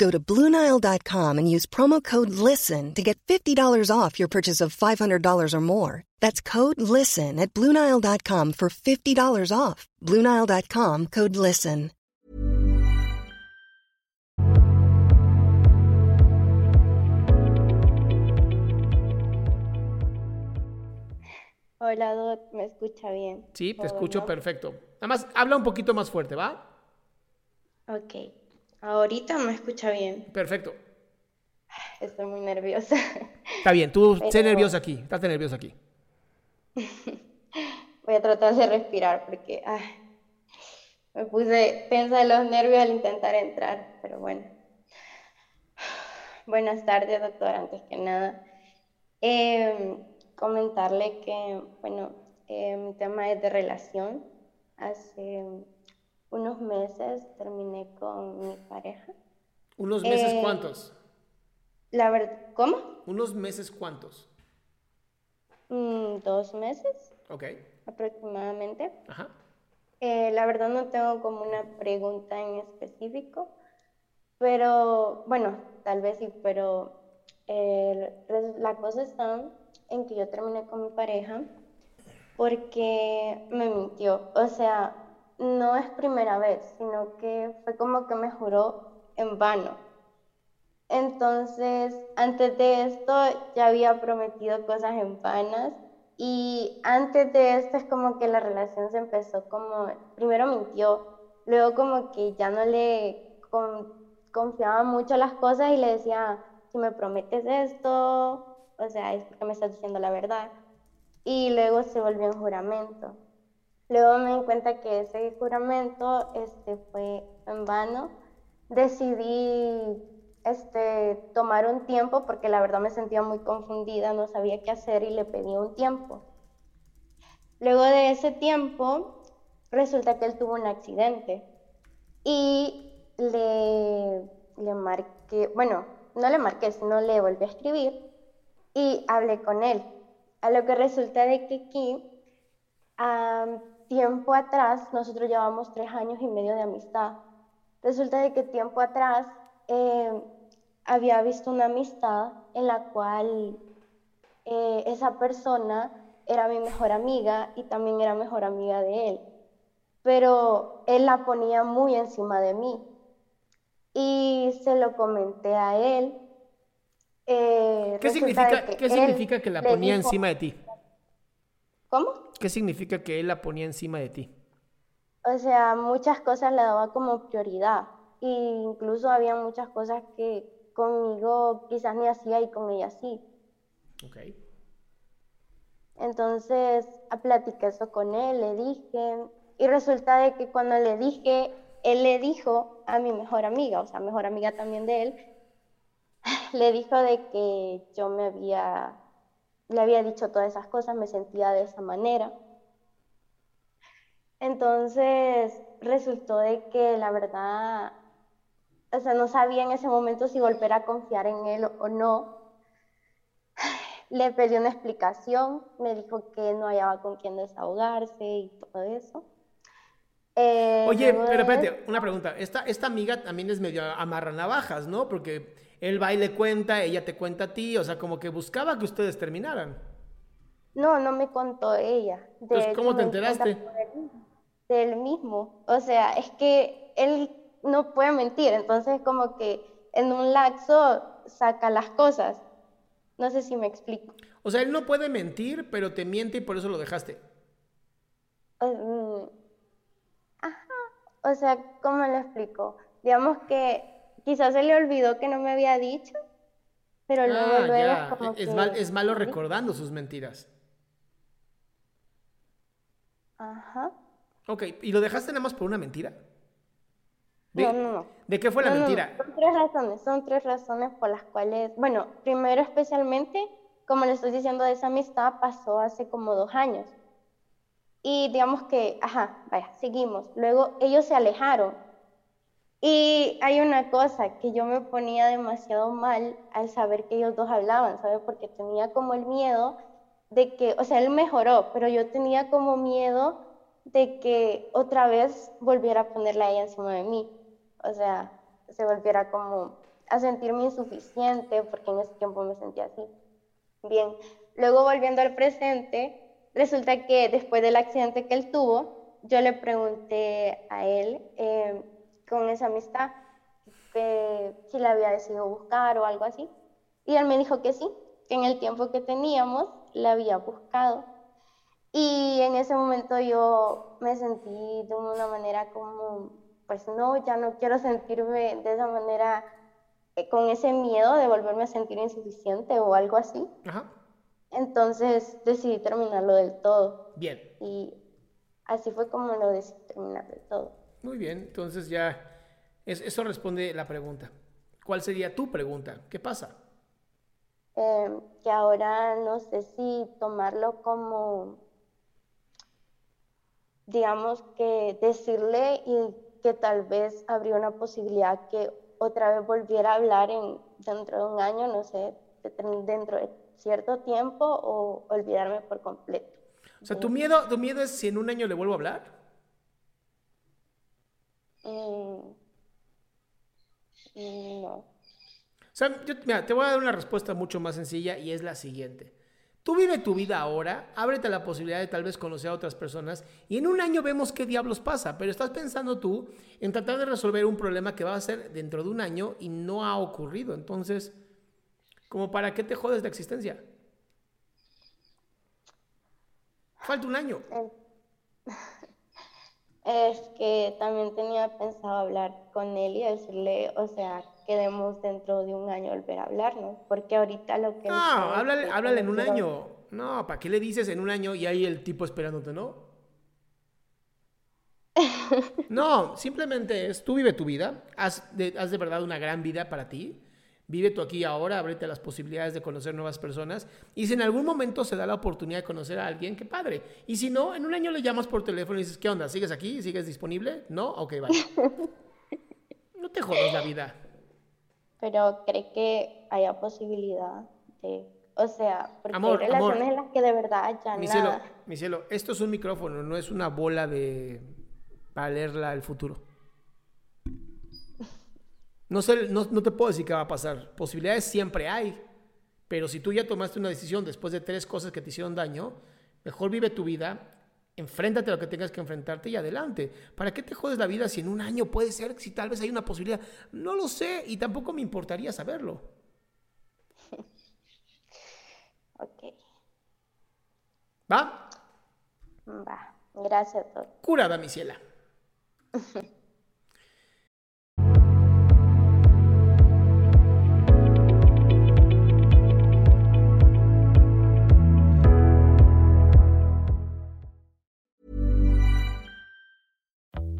Go to Bluenile.com and use promo code LISTEN to get $50 off your purchase of $500 or more. That's code LISTEN at Bluenile.com for $50 off. Bluenile.com code LISTEN. Hola, Dot, ¿me escucha bien? Sí, te escucho perfecto. Nada más, habla un poquito más fuerte, ¿va? Ok, ahorita me escucha bien. Perfecto. Estoy muy nerviosa. Está bien, tú sé nerviosa aquí, estate nerviosa aquí. Voy a tratar de respirar porque me puse tensa de los nervios al intentar entrar, pero bueno. Buenas tardes, doctor, antes que nada. Eh, comentarle que, bueno, eh, mi tema es de relación. Hace unos meses terminé con mi pareja. ¿Unos meses eh, cuántos? La verdad, ¿cómo? ¿Unos meses cuántos? Mm, dos meses. Ok. Aproximadamente. Ajá. Eh, la verdad no tengo como una pregunta en específico, pero bueno, tal vez sí, pero la cosa está en que yo terminé con mi pareja porque me mintió. O sea, no es primera vez, sino que fue como que me juró en vano. Entonces, antes de esto ya había prometido cosas en vanas y antes de esto es como que la relación se empezó como, primero mintió, luego como que ya no le confiaba mucho las cosas y le decía, si me prometes esto, o sea, es porque me estás diciendo la verdad. Y luego se volvió un juramento. Luego me di cuenta que ese juramento este, fue en vano. Decidí este, tomar un tiempo porque la verdad me sentía muy confundida, no sabía qué hacer y le pedí un tiempo. Luego de ese tiempo, resulta que él tuvo un accidente y le, le marqué, bueno, no le marqué, sino le volví a escribir y hablé con él. A lo que resulta de que aquí, tiempo atrás, nosotros llevamos tres años y medio de amistad. Resulta de que tiempo atrás eh, había visto una amistad en la cual eh, esa persona era mi mejor amiga y también era mejor amiga de él. Pero él la ponía muy encima de mí. Y se lo comenté a él eh, ¿Qué, significa que, ¿qué significa que la ponía encima de ti? ¿Cómo? ¿Qué significa que él la ponía encima de ti? O sea, muchas cosas le daba como prioridad. E incluso había muchas cosas que conmigo quizás ni hacía y con ella sí. Ok. Entonces, platiqué eso con él, le dije, y resulta de que cuando le dije, él le dijo a mi mejor amiga, o sea, mejor amiga también de él, le dijo de que yo me había, le había dicho todas esas cosas, me sentía de esa manera. Entonces resultó de que la verdad, o sea, no sabía en ese momento si volver a confiar en él o no. Le pedí una explicación, me dijo que no hallaba con quién desahogarse y todo eso. Eh, Oye, pero espérate, una pregunta. Esta, esta amiga también es medio amarra navajas, ¿no? Porque él va y le cuenta, ella te cuenta a ti, o sea, como que buscaba que ustedes terminaran. No, no me contó ella. De ¿cómo te enteraste? Del mismo. O sea, es que él no puede mentir, entonces como que en un laxo saca las cosas. No sé si me explico. O sea, él no puede mentir, pero te miente y por eso lo dejaste. Ajá. O sea, ¿cómo lo explico? Digamos que quizás se le olvidó que no me había dicho, pero luego, ah, luego es, mal, es malo recordando sus mentiras. Ajá. Ok, ¿y lo dejaste nada más por una mentira? no, no, no. ¿De qué fue la mentira? son tres razones, son tres razones por las cuales, bueno, primero especialmente, como le estoy diciendo, de esa amistad pasó hace como dos años. Y digamos que, ajá, vaya, seguimos. Luego ellos se alejaron. Y hay una cosa, que yo me ponía demasiado mal al saber que ellos dos hablaban, ¿sabes? Porque tenía como el miedo de que, o sea, él mejoró, pero yo tenía como miedo de que otra vez volviera a ponerla a ella encima de mí. O sea, se volviera como a sentirme insuficiente, porque en ese tiempo me sentía así. Bien, luego volviendo al presente, resulta que después del accidente que él tuvo, yo le pregunté a él eh, con esa amistad que si la había decidido buscar o algo así. Y él me dijo que sí, que en el tiempo que teníamos la había buscado. Y en ese momento yo me sentí de una manera como, pues no, ya no quiero sentirme de esa manera, eh, con ese miedo de volverme a sentir insuficiente o algo así. Ajá. Entonces decidí terminarlo del todo. Bien. Y así fue como lo decidí terminar del todo. Muy bien, entonces ya eso responde la pregunta. ¿Cuál sería tu pregunta? ¿Qué pasa? Em, que ahora no sé si tomarlo como, digamos que decirle y que tal vez habría una posibilidad que otra vez volviera a hablar en, dentro de un año, no sé, dentro de cierto tiempo o olvidarme por completo. O sea, ¿tu miedo, tu miedo es si en un año le vuelvo a hablar? Mm, mm, no. O sea, yo, mira, te voy a dar una respuesta mucho más sencilla y es la siguiente. Tú vive tu vida ahora, ábrete la posibilidad de tal vez conocer a otras personas y en un año vemos qué diablos pasa, pero estás pensando tú en tratar de resolver un problema que va a ser dentro de un año y no ha ocurrido. Entonces, ¿Como para qué te jodes de existencia? Falta un año. Es que también tenía pensado hablar con él y decirle, o sea, quedemos dentro de un año volver a hablarnos, porque ahorita lo que... No, háblale, háblale en un año. No, ¿para qué le dices en un año y ahí el tipo esperándote, no? no, simplemente es, tú vive tu vida, haz de, haz de verdad una gran vida para ti Vive tú aquí ahora, ábrete las posibilidades de conocer nuevas personas. Y si en algún momento se da la oportunidad de conocer a alguien, qué padre. Y si no, en un año le llamas por teléfono y dices, ¿qué onda? ¿Sigues aquí? ¿Sigues disponible? ¿No? Ok, vaya. No te jodas la vida. Pero cree que haya posibilidad de. O sea, porque hay relaciones en las que de verdad ya mi nada. Cielo, mi cielo, esto es un micrófono, no es una bola de. para leerla el futuro. No, sé, no, te puedo decir qué va a pasar. Posibilidades siempre hay. Pero si tú ya tomaste una decisión después de tres cosas que te hicieron daño, mejor vive tu vida, enfréntate a lo que tengas que enfrentarte y adelante. ¿Para qué te jodes la vida si en un año puede ser, si tal vez hay una posibilidad? No lo sé y tampoco me importaría saberlo. ok. ¿Va? Va. Gracias, doctor. Curada, mi ciela.